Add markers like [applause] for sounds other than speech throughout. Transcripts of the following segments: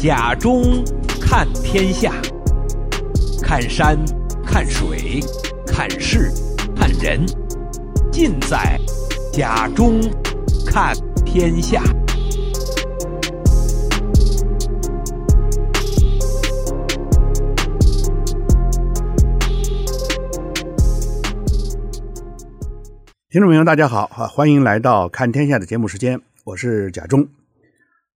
甲中看天下，看山，看水，看事，看人，尽在甲中看天下。听众朋友，大家好！欢迎来到看天下的节目时间，我是甲中。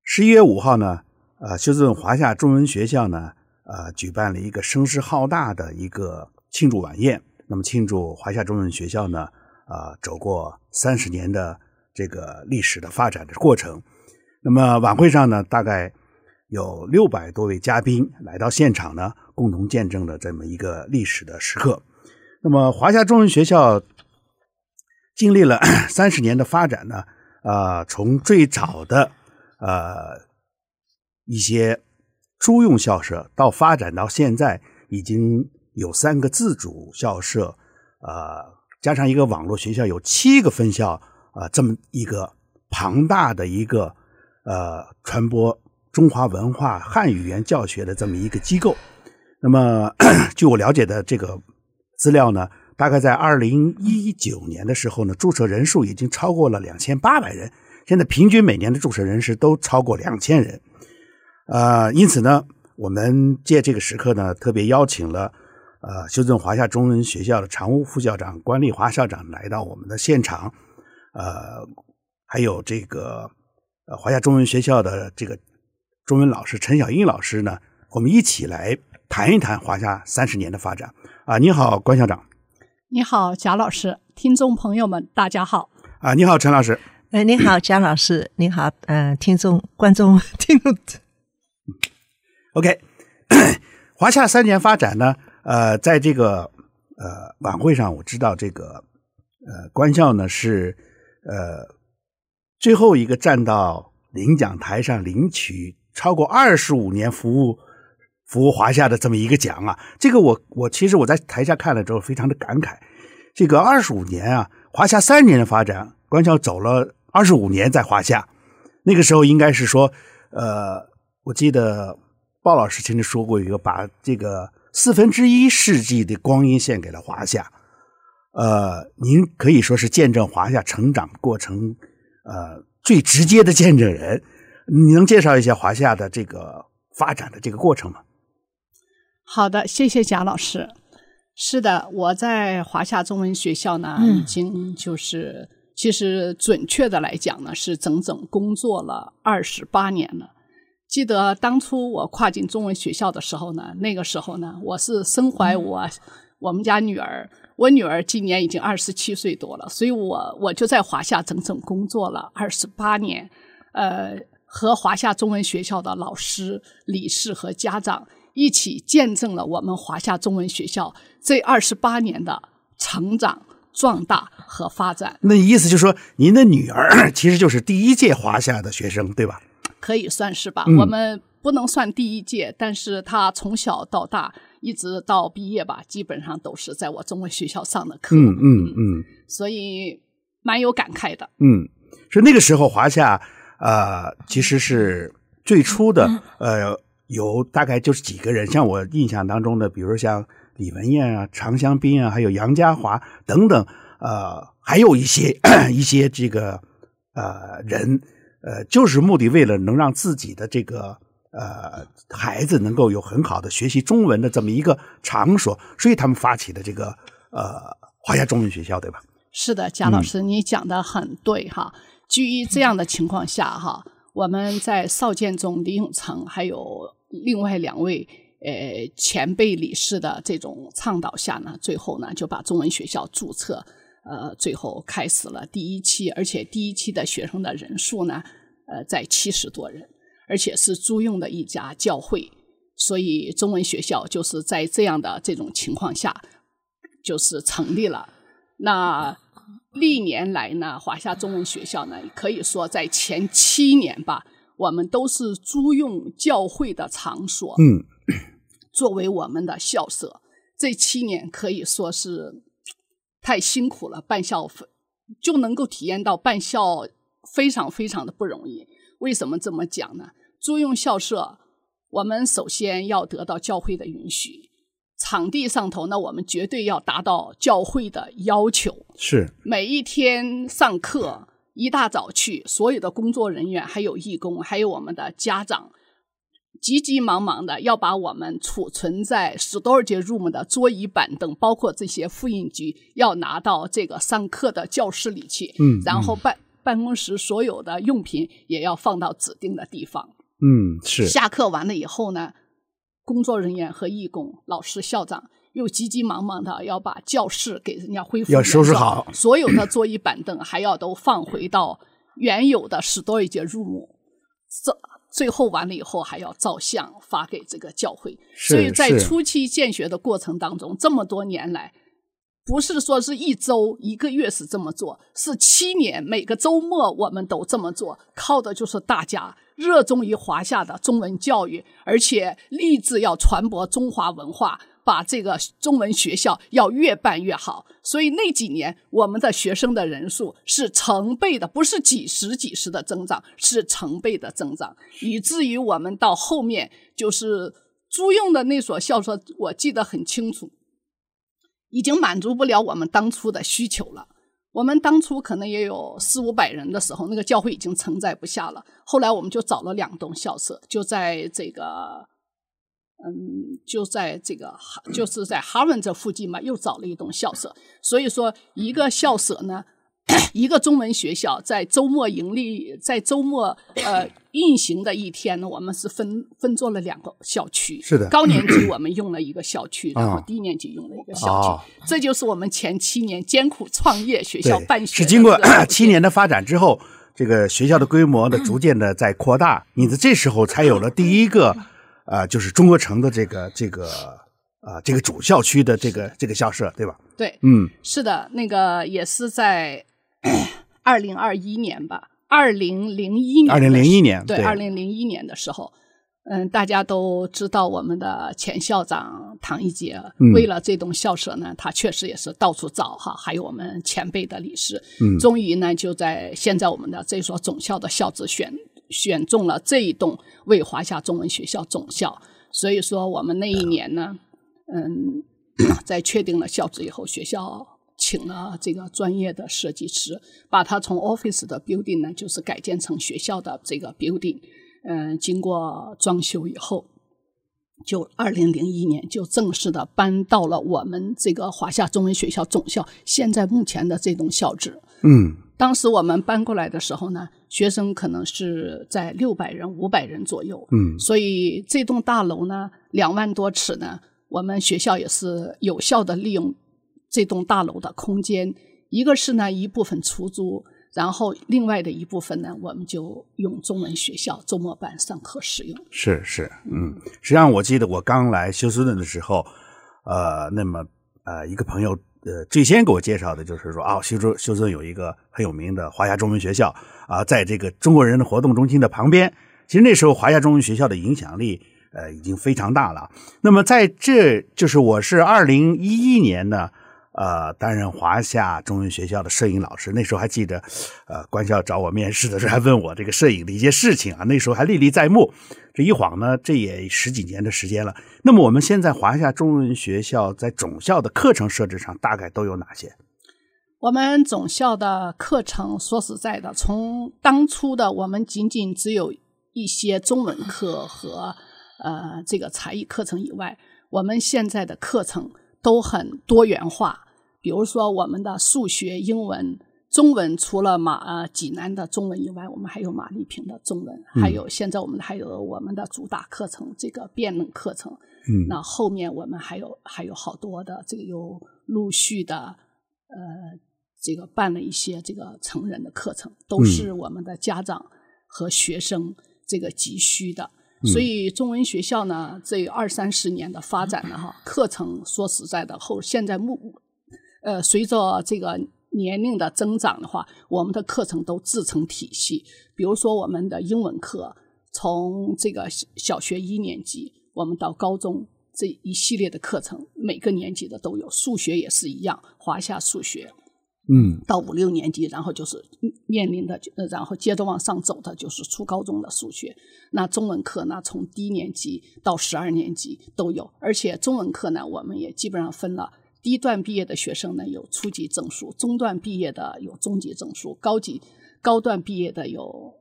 十一月五号呢，呃，休斯顿华夏中文学校呢，呃，举办了一个声势浩大的一个庆祝晚宴。那么，庆祝华夏中文学校呢，呃，走过三十年的这个历史的发展的过程。那么，晚会上呢，大概有六百多位嘉宾来到现场呢，共同见证了这么一个历史的时刻。那么，华夏中文学校。经历了 [coughs] 三十年的发展呢，呃，从最早的呃一些租用校舍，到发展到现在已经有三个自主校舍，呃，加上一个网络学校，有七个分校，呃，这么一个庞大的一个呃传播中华文化汉语言教学的这么一个机构。那么，据我了解的这个资料呢。大概在二零一九年的时候呢，注册人数已经超过了两千八百人。现在平均每年的注册人数都超过两千人，呃，因此呢，我们借这个时刻呢，特别邀请了呃修正华夏中文学校的常务副校长关丽华校长来到我们的现场，呃，还有这个呃华夏中文学校的这个中文老师陈小英老师呢，我们一起来谈一谈华夏三十年的发展啊。你好，关校长。你好，贾老师，听众朋友们，大家好。啊，你好，陈老师。哎，你好，贾老师，你好，嗯、呃，听众、观众、听众。OK，[coughs] 华夏三年发展呢，呃，在这个呃晚会上，我知道这个呃关校呢是呃最后一个站到领奖台上领取超过二十五年服务。服务华夏的这么一个奖啊，这个我我其实我在台下看了之后非常的感慨。这个二十五年啊，华夏三年的发展，关校走了二十五年在华夏，那个时候应该是说，呃，我记得鲍老师曾经说过一个，把这个四分之一世纪的光阴献给了华夏。呃，您可以说是见证华夏成长过程，呃，最直接的见证人。你能介绍一下华夏的这个发展的这个过程吗？好的，谢谢贾老师。是的，我在华夏中文学校呢，已经就是、嗯、其实准确的来讲呢，是整整工作了二十八年了。记得当初我跨进中文学校的时候呢，那个时候呢，我是身怀我、嗯、我们家女儿，我女儿今年已经二十七岁多了，所以我我就在华夏整整工作了二十八年，呃，和华夏中文学校的老师、理事和家长。一起见证了我们华夏中文学校这二十八年的成长、壮大和发展。那意思就是说，您的女儿 [coughs] 其实就是第一届华夏的学生，对吧？可以算是吧。嗯、我们不能算第一届，但是他从小到大，一直到毕业吧，基本上都是在我中文学校上的课。嗯嗯嗯。所以蛮有感慨的。嗯，是那个时候华夏，呃，其实是最初的，呃。有大概就是几个人，像我印象当中的，比如像李文艳啊、常香斌啊，还有杨家华等等，呃，还有一些 [coughs] 一些这个呃人，呃，就是目的为了能让自己的这个呃孩子能够有很好的学习中文的这么一个场所，所以他们发起的这个呃华夏中文学校，对吧？是的，贾老师，嗯、你讲的很对哈。基于这样的情况下哈，我们在邵建中、李永成还有。另外两位呃前辈理事的这种倡导下呢，最后呢就把中文学校注册，呃，最后开始了第一期，而且第一期的学生的人数呢，呃，在七十多人，而且是租用的一家教会，所以中文学校就是在这样的这种情况下，就是成立了。那历年来呢，华夏中文学校呢，可以说在前七年吧。我们都是租用教会的场所，嗯，作为我们的校舍。这七年可以说是太辛苦了，办校就能够体验到办校非常非常的不容易。为什么这么讲呢？租用校舍，我们首先要得到教会的允许，场地上头呢，我们绝对要达到教会的要求。是每一天上课，一大早去，所有的工作人员、还有义工、还有我们的家长，急急忙忙的要把我们储存在 storage room 的桌椅板凳，包括这些复印机，要拿到这个上课的教室里去。嗯，然后办办公室所有的用品也要放到指定的地方。嗯，是。下课完了以后呢，工作人员和义工、老师、校长又急急忙忙的要把教室给人家恢复，要收拾好，所有的桌椅板凳还要都放回到原有的 storage room。这最后完了以后还要照相发给这个教会。所以在初期建学的过程当中，这么多年来，不是说是一周、一个月是这么做，是七年每个周末我们都这么做，靠的就是大家。热衷于华夏的中文教育，而且立志要传播中华文化，把这个中文学校要越办越好。所以那几年，我们的学生的人数是成倍的，不是几十几十的增长，是成倍的增长，以至于我们到后面就是租用的那所校舍，我记得很清楚，已经满足不了我们当初的需求了。我们当初可能也有四五百人的时候，那个教会已经承载不下了。后来我们就找了两栋校舍，就在这个，嗯，就在这个哈，就是在哈文这附近嘛，又找了一栋校舍。所以说，一个校舍呢。[coughs] 一个中文学校在周末盈利，在周末呃 [coughs] 运行的一天呢，我们是分分做了两个校区。是的，高年级我们用了一个校区，然后低年级用了一个校区。哦、这就是我们前七年艰苦创业学校办学。是经过 [coughs] 七年的发展之后，这个学校的规模的逐渐的在扩大，你的这时候才有了第一个呃，就是中国城的这个这个呃这个主校区的这个这个校舍，对吧？对，嗯，是的，那个也是在。[clears throat] 二零二一年吧，二零零一年，二零零一年，对，二零零一年的时候，嗯，大家都知道我们的前校长唐一杰，嗯、为了这栋校舍呢，他确实也是到处找哈，还有我们前辈的理事，嗯，终于呢，就在现在我们的这所总校的校址选选中了这一栋为华夏中文学校总校，所以说我们那一年呢，嗯，[coughs] 在确定了校址以后，学校。请了这个专业的设计师，把它从 office 的 building 呢，就是改建成学校的这个 building。嗯，经过装修以后，就二零零一年就正式的搬到了我们这个华夏中文学校总校现在目前的这栋校址。嗯，当时我们搬过来的时候呢，学生可能是在六百人、五百人左右。嗯，所以这栋大楼呢，两万多尺呢，我们学校也是有效的利用。这栋大楼的空间，一个是呢一部分出租，然后另外的一部分呢，我们就用中文学校周末班上课使用。是是，嗯，实际上我记得我刚来休斯顿的时候，呃，那么呃一个朋友呃最先给我介绍的就是说啊，休斯休斯顿有一个很有名的华夏中文学校啊，在这个中国人的活动中心的旁边。其实那时候华夏中文学校的影响力呃已经非常大了。那么在这就是我是二零一一年呢。呃，担任华夏中文学校的摄影老师，那时候还记得，呃，官校找我面试的时候还问我这个摄影的一些事情啊，那时候还历历在目。这一晃呢，这也十几年的时间了。那么我们现在华夏中文学校在总校的课程设置上大概都有哪些？我们总校的课程，说实在的，从当初的我们仅仅只有一些中文课和呃这个才艺课程以外，我们现在的课程。都很多元化，比如说我们的数学、英文、中文，除了马呃济南的中文以外，我们还有马丽萍的中文，嗯、还有现在我们还有我们的主打课程这个辩论课程。嗯，那后面我们还有还有好多的这个有陆续的呃这个办了一些这个成人的课程，都是我们的家长和学生这个急需的。所以中文学校呢，这二三十年的发展呢，哈，课程说实在的，后现在目，呃，随着这个年龄的增长的话，我们的课程都自成体系。比如说我们的英文课，从这个小学一年级，我们到高中这一系列的课程，每个年级的都有。数学也是一样，华夏数学。嗯，到五六年级，然后就是面临的，然后接着往上走的就是初高中的数学。那中文课呢，从低年级到十二年级都有，而且中文课呢，我们也基本上分了低段毕业的学生呢有初级证书，中段毕业的有中级证书，高级高段毕业的有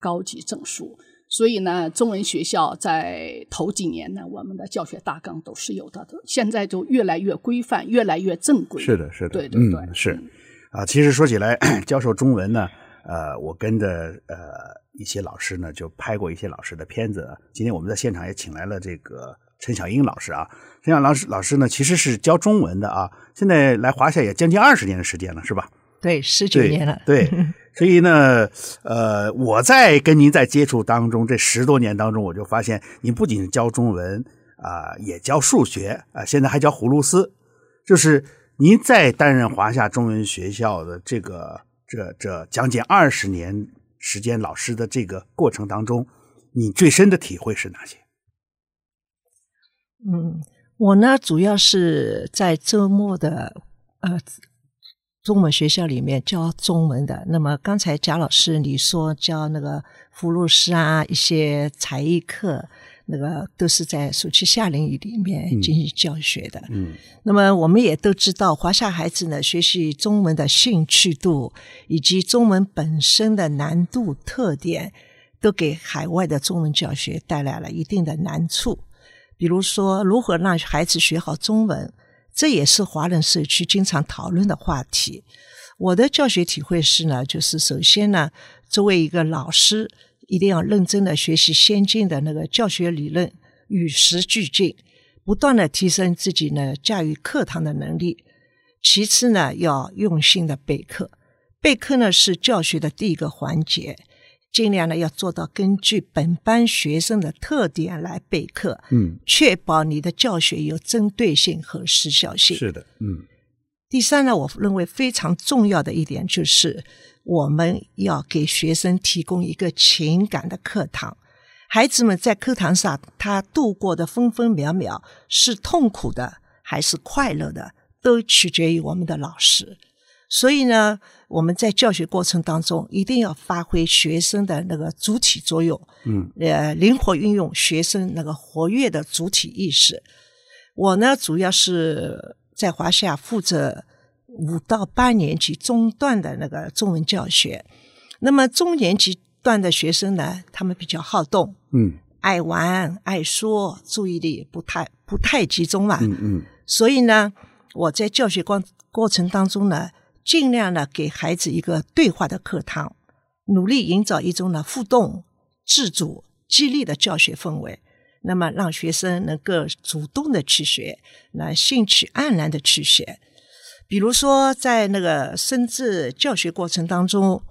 高级证书。所以呢，中文学校在头几年呢，我们的教学大纲都是有的，现在就越来越规范，越来越正规。是的，是的，对对对，嗯、是啊。其实说起来，[clears throat] 教授中文呢，呃，我跟着呃一些老师呢，就拍过一些老师的片子。今天我们在现场也请来了这个陈小英老师啊，陈小老师老师呢，其实是教中文的啊，现在来华夏也将近二十年的时间了，是吧？对，十九年了。对。[laughs] 对所以呢，呃，我在跟您在接触当中，这十多年当中，我就发现您不仅教中文啊、呃，也教数学啊、呃，现在还教葫芦丝。就是您在担任华夏中文学校的这个这这将近二十年时间老师的这个过程当中，你最深的体会是哪些？嗯，我呢，主要是在周末的呃。中文学校里面教中文的，那么刚才贾老师你说教那个葫芦丝啊，一些才艺课，那个都是在暑期夏令营里面进行教学的。嗯，那么我们也都知道，华夏孩子呢学习中文的兴趣度以及中文本身的难度特点，都给海外的中文教学带来了一定的难处。比如说，如何让孩子学好中文？这也是华人社区经常讨论的话题。我的教学体会是呢，就是首先呢，作为一个老师，一定要认真的学习先进的那个教学理论，与时俱进，不断的提升自己呢驾驭课堂的能力。其次呢，要用心的备课，备课呢是教学的第一个环节。尽量呢要做到根据本班学生的特点来备课，嗯，确保你的教学有针对性和时效性。是的，嗯。第三呢，我认为非常重要的一点就是，我们要给学生提供一个情感的课堂。孩子们在课堂上，他度过的分分秒秒是痛苦的还是快乐的，都取决于我们的老师。所以呢，我们在教学过程当中一定要发挥学生的那个主体作用，嗯，呃，灵活运用学生那个活跃的主体意识。我呢，主要是在华夏负责五到八年级中段的那个中文教学。那么中年级段的学生呢，他们比较好动，嗯，爱玩爱说，注意力不太不太集中嘛，嗯嗯。所以呢，我在教学过过程当中呢。尽量呢，给孩子一个对话的课堂，努力营造一种呢互动、自主、激励的教学氛围。那么，让学生能够主动的去学，那兴趣盎然的去学。比如说，在那个生字教学过程当中，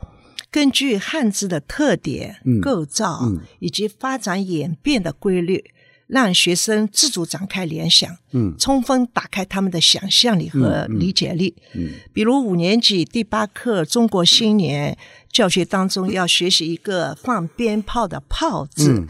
根据汉字的特点、嗯、构造、嗯、以及发展演变的规律。让学生自主展开联想，嗯，充分打开他们的想象力和理解力。嗯，嗯嗯比如五年级第八课中国新年教学当中要学习一个放鞭炮的“炮”字，嗯、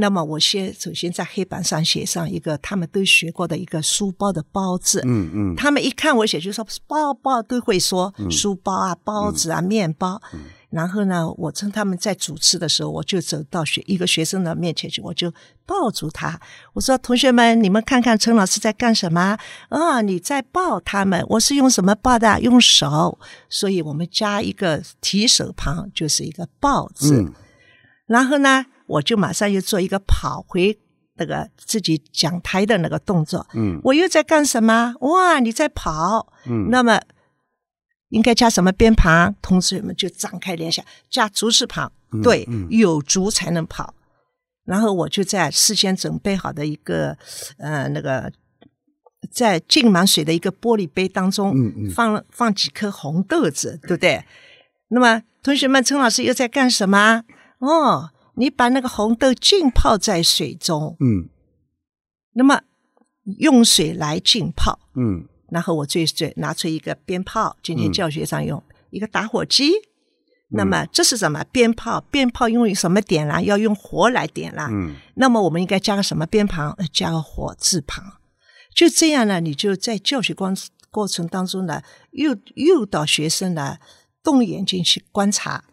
那么我先首先在黑板上写上一个他们都学过的一个书包的“包”字。嗯嗯，他们一看我写就说包包都会说书包啊、包子啊、面包。嗯然后呢，我趁他们在主持的时候，我就走到学一个学生的面前去，我就抱住他，我说：“同学们，你们看看陈老师在干什么？啊、哦，你在抱他们。我是用什么抱的？用手。所以我们加一个提手旁，就是一个抱字。嗯、然后呢，我就马上又做一个跑回那个自己讲台的那个动作。嗯，我又在干什么？哇，你在跑。嗯，那么。应该加什么边旁？同学们就展开联想，加足字旁。对，嗯嗯、有足才能跑。然后我就在事先准备好的一个呃那个在浸满水的一个玻璃杯当中，放放几颗红豆子，对不对？那么同学们，陈老师又在干什么？哦，你把那个红豆浸泡在水中。嗯。那么用水来浸泡。嗯。然后我最最拿出一个鞭炮，今天教学上用、嗯、一个打火机。那么这是什么？鞭炮，鞭炮用什么点燃？要用火来点燃。嗯。那么我们应该加个什么边旁？加个火字旁。就这样呢，你就在教学过过程当中呢，诱诱导学生呢动眼睛去观察，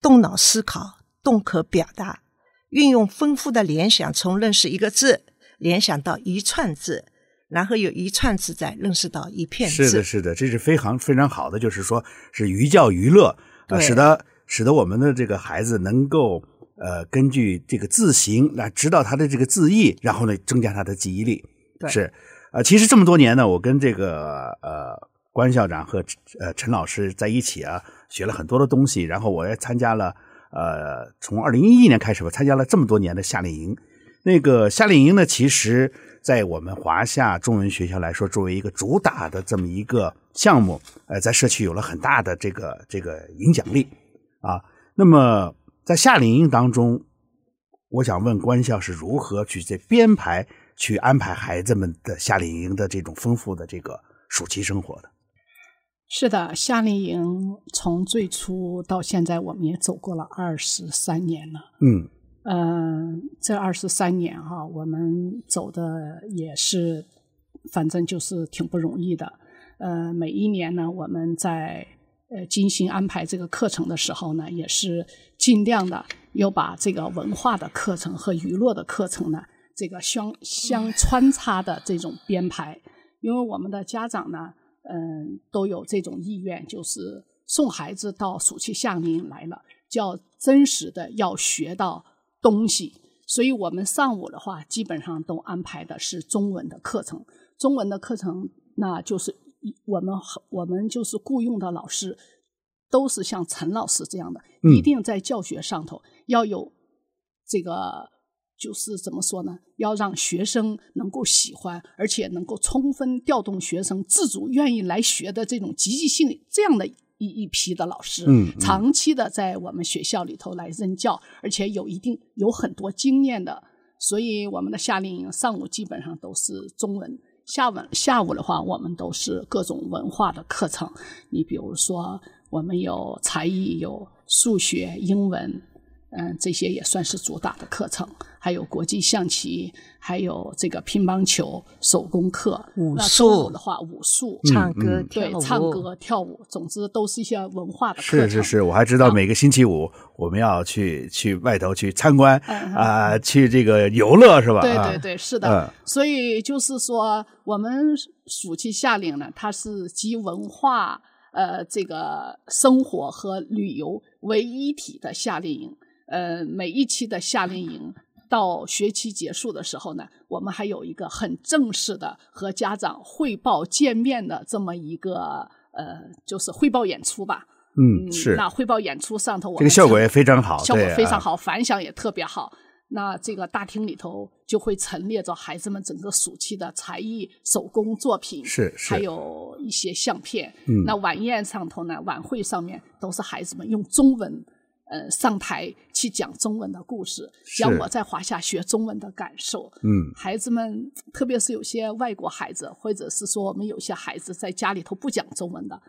动脑思考，动可表达，运用丰富的联想，从认识一个字联想到一串字，然后有一串字再认识到一片字。是的，是的，这是非常非常好的，就是说是寓教于乐，呃，使得使得我们的这个孩子能够。呃，根据这个字形来知道他的这个字义，然后呢，增加他的记忆力。对，是，呃，其实这么多年呢，我跟这个呃关校长和呃陈老师在一起啊，学了很多的东西。然后我也参加了，呃，从二零一一年开始吧，参加了这么多年的夏令营。那个夏令营呢，其实在我们华夏中文学校来说，作为一个主打的这么一个项目，呃，在社区有了很大的这个这个影响力啊。那么。在夏令营当中，我想问关校是如何去在编排、去安排孩子们的夏令营的这种丰富的这个暑期生活的？是的，夏令营从最初到现在，我们也走过了二十三年了。嗯，呃，这二十三年哈、啊，我们走的也是，反正就是挺不容易的。呃，每一年呢，我们在。呃，精心安排这个课程的时候呢，也是尽量的要把这个文化的课程和娱乐的课程呢，这个相相穿插的这种编排。因为我们的家长呢，嗯，都有这种意愿，就是送孩子到暑期夏令营来了，就要真实的要学到东西。所以我们上午的话，基本上都安排的是中文的课程。中文的课程，那就是。我们我们就是雇佣的老师，都是像陈老师这样的，一定在教学上头要有这个，就是怎么说呢？要让学生能够喜欢，而且能够充分调动学生自主愿意来学的这种积极性，这样的一一批的老师，嗯，长期的在我们学校里头来任教，而且有一定有很多经验的，所以我们的夏令营上午基本上都是中文。下午下午的话，我们都是各种文化的课程。你比如说，我们有才艺，有数学、英文，嗯，这些也算是主打的课程。还有国际象棋，还有这个乒乓球、手工课、武术的话，武术、唱歌、对，唱歌、跳舞，总之都是一些文化的课程。是是是，我还知道每个星期五我们要去去外头去参观啊、呃，去这个游乐是吧？对对对，是的。嗯、所以就是说，我们暑期夏令呢，它是集文化、呃，这个生活和旅游为一体的夏令营。呃，每一期的夏令营。到学期结束的时候呢，我们还有一个很正式的和家长汇报见面的这么一个呃，就是汇报演出吧。嗯，是。那汇报演出上头，我这个效果也非常好，效果非常好，反响也特别好。那这个大厅里头就会陈列着孩子们整个暑期的才艺手工作品，是是，还有一些相片。嗯，那晚宴上头呢，晚会上面都是孩子们用中文。呃，上台去讲中文的故事，讲我在华夏学中文的感受。嗯，孩子们，特别是有些外国孩子，或者是说我们有些孩子在家里头不讲中文的，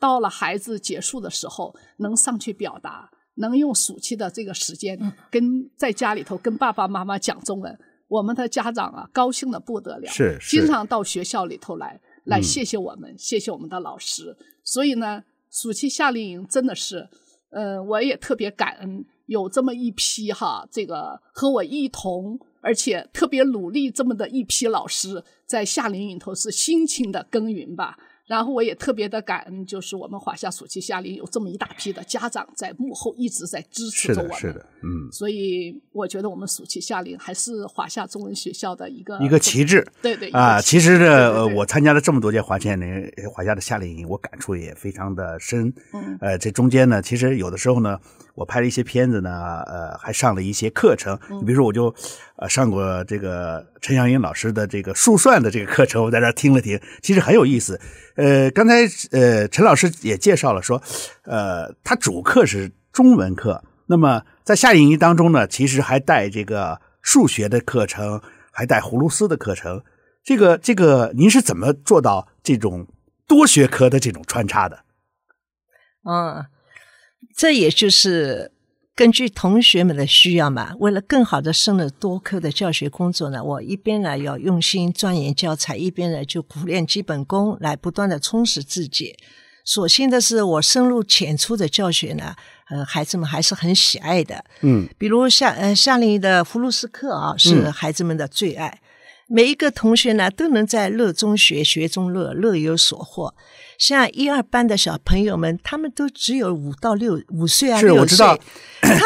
到了孩子结束的时候，能上去表达，能用暑期的这个时间跟在家里头跟爸爸妈妈讲中文，我们的家长啊，高兴的不得了，是，是经常到学校里头来来谢谢我们，嗯，谢谢我们的老师。所以呢，暑期夏令营真的是。嗯，我也特别感恩有这么一批哈，这个和我一同，而且特别努力这么的一批老师，在夏令营里头是辛勤的耕耘吧。然后我也特别的感恩，就是我们华夏暑期夏令营有这么一大批的家长在幕后一直在支持着我们。是的，是的，嗯。所以我觉得我们暑期夏令营还是华夏中文学校的一个一个旗帜。对对啊，其实呢，我参加了这么多届华夏的华夏的夏令营，我感触也非常的深。嗯。呃，这中间呢，其实有的时候呢。我拍了一些片子呢，呃，还上了一些课程。你比如说，我就呃上过这个陈祥云老师的这个数算的这个课程，我在这听了听，其实很有意思。呃，刚才呃陈老师也介绍了说，呃，他主课是中文课，那么在夏令营当中呢，其实还带这个数学的课程，还带葫芦丝的课程。这个这个，您是怎么做到这种多学科的这种穿插的？嗯。这也就是根据同学们的需要嘛，为了更好的胜任多科的教学工作呢，我一边呢要用心钻研教材，一边呢就苦练基本功，来不断的充实自己。所幸的是，我深入浅出的教学呢，呃，孩子们还是很喜爱的。嗯，比如夏呃夏令营的葫芦丝课啊，是孩子们的最爱。嗯、每一个同学呢，都能在乐中学，学中乐，乐有所获。像一二班的小朋友们，他们都只有五到六五岁啊，是六岁我知道。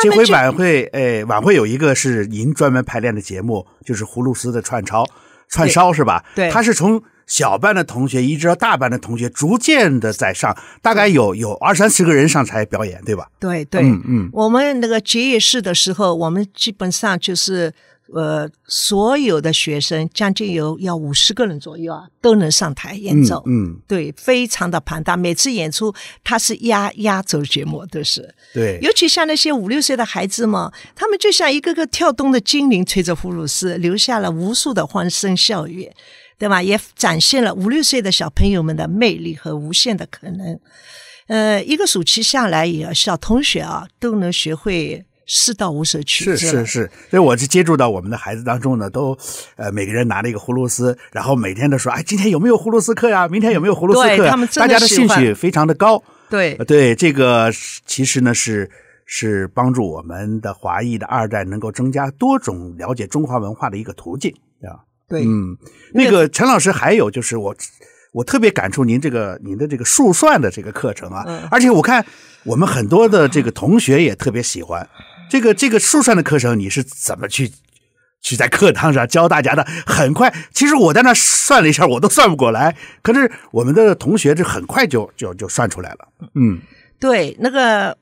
这回晚会，就诶，晚会有一个是您专门排练的节目，就是葫芦丝的串烧串烧是吧？对，他是从。小班的同学一直到大班的同学，逐渐的在上，大概有有二三十个人上台表演，对吧？对对，嗯嗯。我们那个结业式的时候，我们基本上就是呃，所有的学生将近有要五十个人左右啊，都能上台演奏。嗯，嗯对，非常的庞大。每次演出，他是压压轴节目，都是。对。尤其像那些五六岁的孩子嘛，他们就像一个个跳动的精灵，吹着葫芦丝，留下了无数的欢声笑语。对吧？也展现了五六岁的小朋友们的魅力和无限的可能。呃，一个暑期下来，也小同学啊都能学会四到五首曲子。是是是，所以我就接触到我们的孩子当中呢，都呃每个人拿了一个葫芦丝，然后每天都说：“哎，今天有没有葫芦丝课呀？明天有没有葫芦丝课呀？”他们大家的兴趣非常的高。对对，这个其实呢是是帮助我们的华裔的二代能够增加多种了解中华文化的一个途径啊。对，嗯，那个陈老师还有就是我，我特别感触您这个您的这个数算的这个课程啊，嗯，而且我看我们很多的这个同学也特别喜欢这个这个数算的课程，你是怎么去去在课堂上教大家的？很快，其实我在那算了一下，我都算不过来，可是我们的同学这很快就就就算出来了。嗯，对，那个。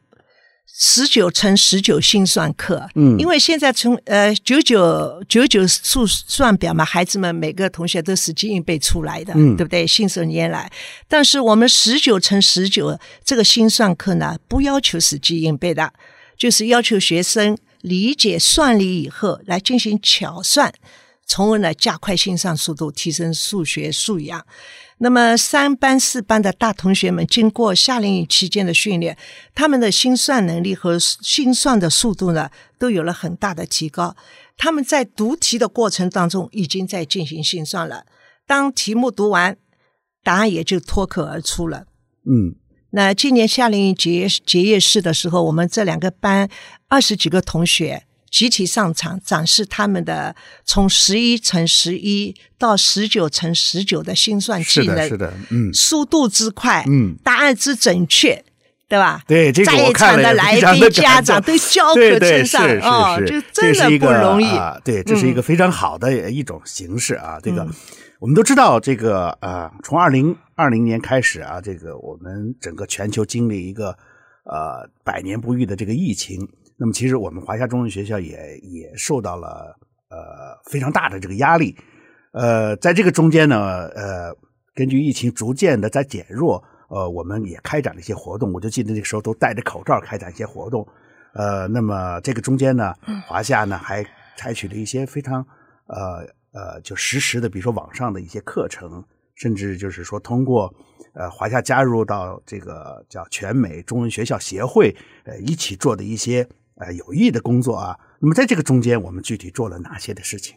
十九乘十九心算课，嗯，因为现在从呃九九九九数算表嘛，孩子们每个同学都死记硬背出来的，嗯，对不对？信手拈来。但是我们十九乘十九这个心算课呢，不要求死记硬背的，就是要求学生理解算理以后来进行巧算，从而呢加快心算速度，提升数学素养。那么三班四班的大同学们，经过夏令营期间的训练，他们的心算能力和心算的速度呢，都有了很大的提高。他们在读题的过程当中，已经在进行心算了。当题目读完，答案也就脱口而出了。嗯，那今年夏令营结结业式的时候，我们这两个班二十几个同学。集体上场展示他们的从十一乘十一到十九乘十九的心算技能，是的，是的，嗯，速度之快，嗯，答案之准确，对吧？对，这个我看的来宾家长都交口称赞哦，就真的不容易啊！对，这是一个非常好的一种形式啊！嗯、这个我们都知道，这个呃，从二零二零年开始啊，这个我们整个全球经历一个呃百年不遇的这个疫情。那么，其实我们华夏中文学校也也受到了呃非常大的这个压力，呃，在这个中间呢，呃，根据疫情逐渐的在减弱，呃，我们也开展了一些活动。我就记得那个时候都戴着口罩开展一些活动，呃，那么这个中间呢，华夏呢还采取了一些非常呃呃就实时的，比如说网上的一些课程，甚至就是说通过。呃，华夏加入到这个叫全美中文学校协会，呃，一起做的一些呃有益的工作啊。那么在这个中间，我们具体做了哪些的事情？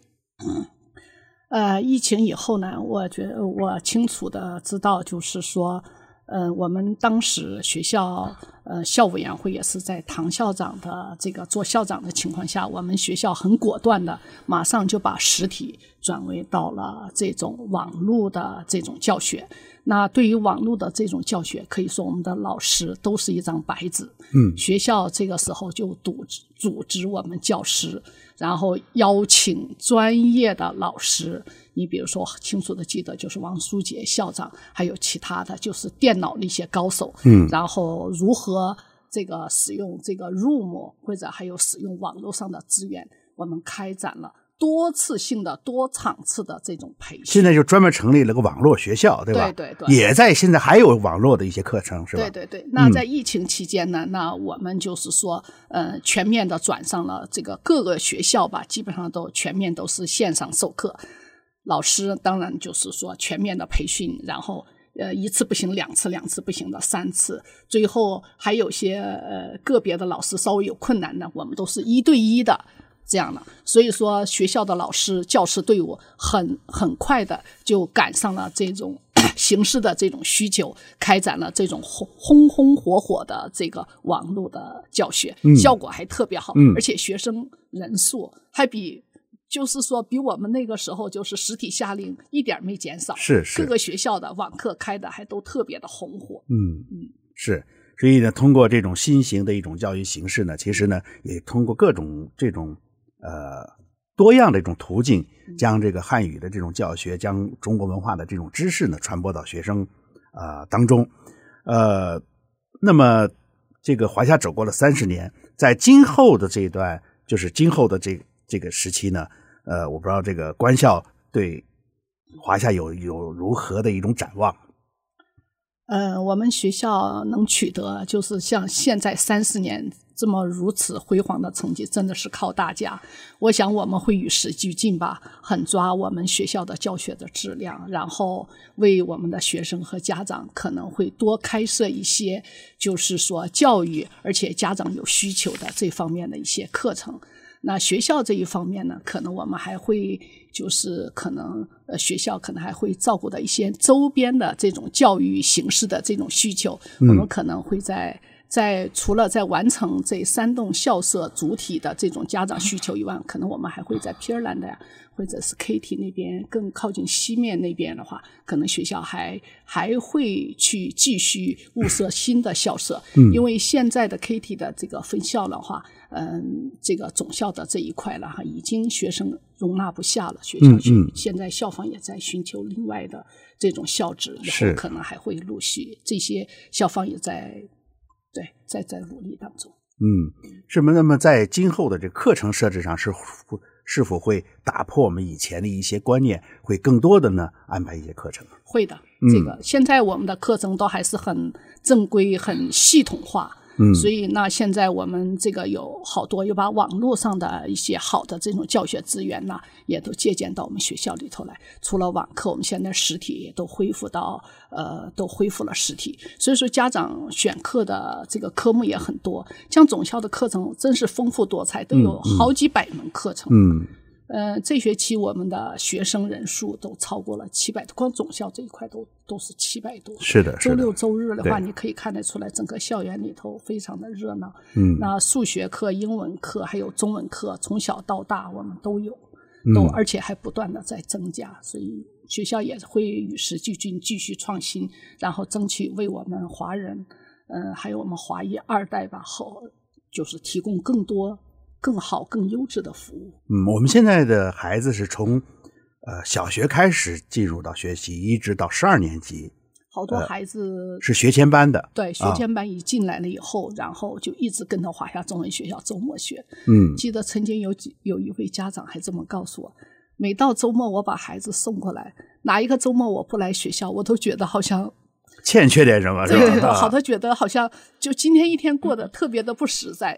呃，疫情以后呢，我觉得我清楚的知道，就是说，呃，我们当时学校呃校委员会也是在唐校长的这个做校长的情况下，我们学校很果断的，马上就把实体转为到了这种网络的这种教学。那对于网络的这种教学，可以说我们的老师都是一张白纸。嗯，学校这个时候就组织组织我们教师，然后邀请专业的老师。你比如说，清楚的记得就是王书杰校长，还有其他的就是电脑的一些高手。嗯，然后如何这个使用这个 Room 或者还有使用网络上的资源，我们开展了。多次性的、多场次的这种培训，现在就专门成立了个网络学校，对吧？对对对，也在现在还有网络的一些课程，是吧？对对对。那在疫情期间呢，嗯、那我们就是说，呃，全面的转上了这个各个学校吧，基本上都全面都是线上授课，老师当然就是说全面的培训，然后呃一次不行，两次两次不行的三次，最后还有些呃个别的老师稍微有困难的，我们都是一对一的这样的。所以说学校的老师教师队伍很很快的就赶上了这种。[coughs] 形式的这种需求，开展了这种红红红火火的这个网络的教学，嗯、效果还特别好，嗯、而且学生人数还比，就是说比我们那个时候就是实体夏令一点没减少，是是，各个学校的网课开的还都特别的红火，嗯嗯，是，所以呢，通过这种新型的一种教育形式呢，其实呢，也通过各种这种呃。多样的一种途径，将这个汉语的这种教学，将中国文化的这种知识呢传播到学生啊、呃、当中。呃，那么这个华夏走过了三十年，在今后的这一段，就是今后的这这个时期呢，呃，我不知道这个官校对华夏有有如何的一种展望。呃，我们学校能取得就是像现在三十年。这么如此辉煌的成绩，真的是靠大家。我想我们会与时俱进吧，狠抓我们学校的教学的质量，然后为我们的学生和家长可能会多开设一些，就是说教育，而且家长有需求的这方面的一些课程。那学校这一方面呢，可能我们还会就是可能呃学校可能还会照顾到一些周边的这种教育形式的这种需求，我们可能会在。在除了在完成这三栋校舍主体的这种家长需求以外，可能我们还会在皮尔兰的呀，或者是 KT 那边更靠近西面那边的话，可能学校还还会去继续物色新的校舍。嗯，因为现在的 KT 的这个分校的话，嗯，这个总校的这一块了哈，已经学生容纳不下了，学校去现在校方也在寻求另外的这种校址，然后可能还会陆续这些校方也在。对，在在努力当中。嗯，是不？那么在今后的这个课程设置上，是否是否会打破我们以前的一些观念，会更多的呢安排一些课程？会的，这个、嗯、现在我们的课程都还是很正规、很系统化。嗯，所以那现在我们这个有好多，又把网络上的一些好的这种教学资源呢，也都借鉴到我们学校里头来。除了网课，我们现在实体也都恢复到，呃，都恢复了实体。所以说，家长选课的这个科目也很多，像总校的课程真是丰富多彩，都有好几百门课程。嗯。嗯呃，这学期我们的学生人数都超过了七百多，光总校这一块都都是七百多。是的。周六周日的话，你可以看得出来，整个校园里头非常的热闹。嗯，那数学课、英文课还有中文课，从小到大我们都有，都、嗯、而且还不断的在增加，所以学校也会与时俱进，继续创新，然后争取为我们华人，嗯、呃，还有我们华裔二代吧，好，就是提供更多。更好、更优质的服务。嗯，我们现在的孩子是从呃小学开始进入到学习，一直到十二年级。好多孩子、呃、是学前班的。对，学前班一进来了以后，啊、然后就一直跟着华夏中文学校周末学。嗯，记得曾经有几有一位家长还这么告诉我：每到周末我把孩子送过来，哪一个周末我不来学校，我都觉得好像欠缺点什么，是吧？对，好多，觉得好像就今天一天过得特别的不实在。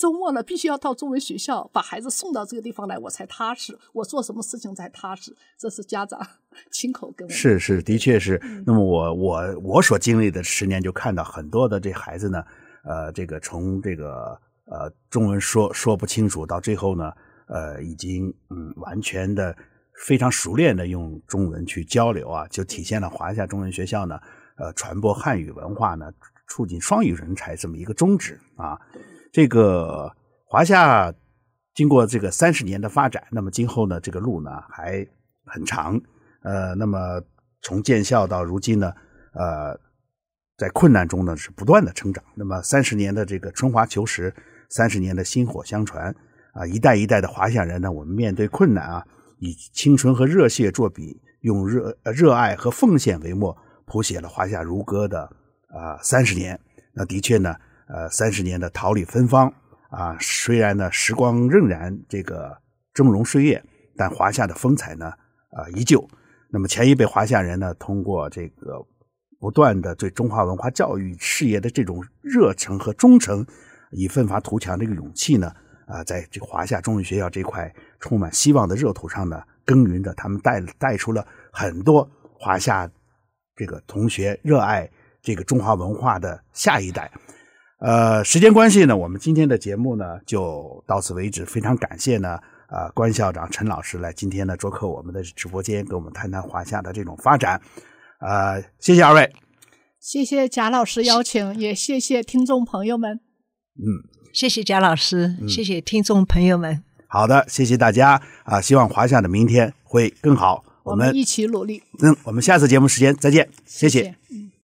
周末呢，必须要到中文学校把孩子送到这个地方来，我才踏实。我做什么事情才踏实？这是家长亲口跟我。是是，的确是。嗯、那么我我我所经历的十年，就看到很多的这孩子呢，呃，这个从这个呃中文说说不清楚，到最后呢，呃，已经嗯完全的非常熟练的用中文去交流啊，就体现了华夏中文学校呢，呃，传播汉语文化呢，促进双语人才这么一个宗旨啊。这个华夏经过这个三十年的发展，那么今后呢，这个路呢还很长。呃，那么从建校到如今呢，呃，在困难中呢是不断的成长。那么三十年的这个春华秋实，三十年的薪火相传啊，一代一代的华夏人呢，我们面对困难啊，以青春和热血作笔，用热热爱和奉献为墨，谱写了华夏如歌的啊三十年。那的确呢。呃，三十年的桃李芬芳啊，虽然呢时光荏苒，这个峥嵘岁月，但华夏的风采呢啊依旧。那么前一辈华夏人呢，通过这个不断的对中华文化教育事业的这种热诚和忠诚，以奋发图强这个勇气呢啊，在这华夏中文学校这块充满希望的热土上呢耕耘着，他们带带出了很多华夏这个同学热爱这个中华文化的下一代。呃，时间关系呢，我们今天的节目呢就到此为止。非常感谢呢，啊、呃，关校长陈老师来今天呢做客我们的直播间，跟我们谈谈华夏的这种发展。呃，谢谢二位，谢谢贾老师邀请，也谢谢听众朋友们。嗯，谢谢贾老师，嗯、谢谢听众朋友们。好的，谢谢大家啊、呃！希望华夏的明天会更好。我们，我们一起努力。嗯，我们下次节目时间再见，谢谢。谢谢。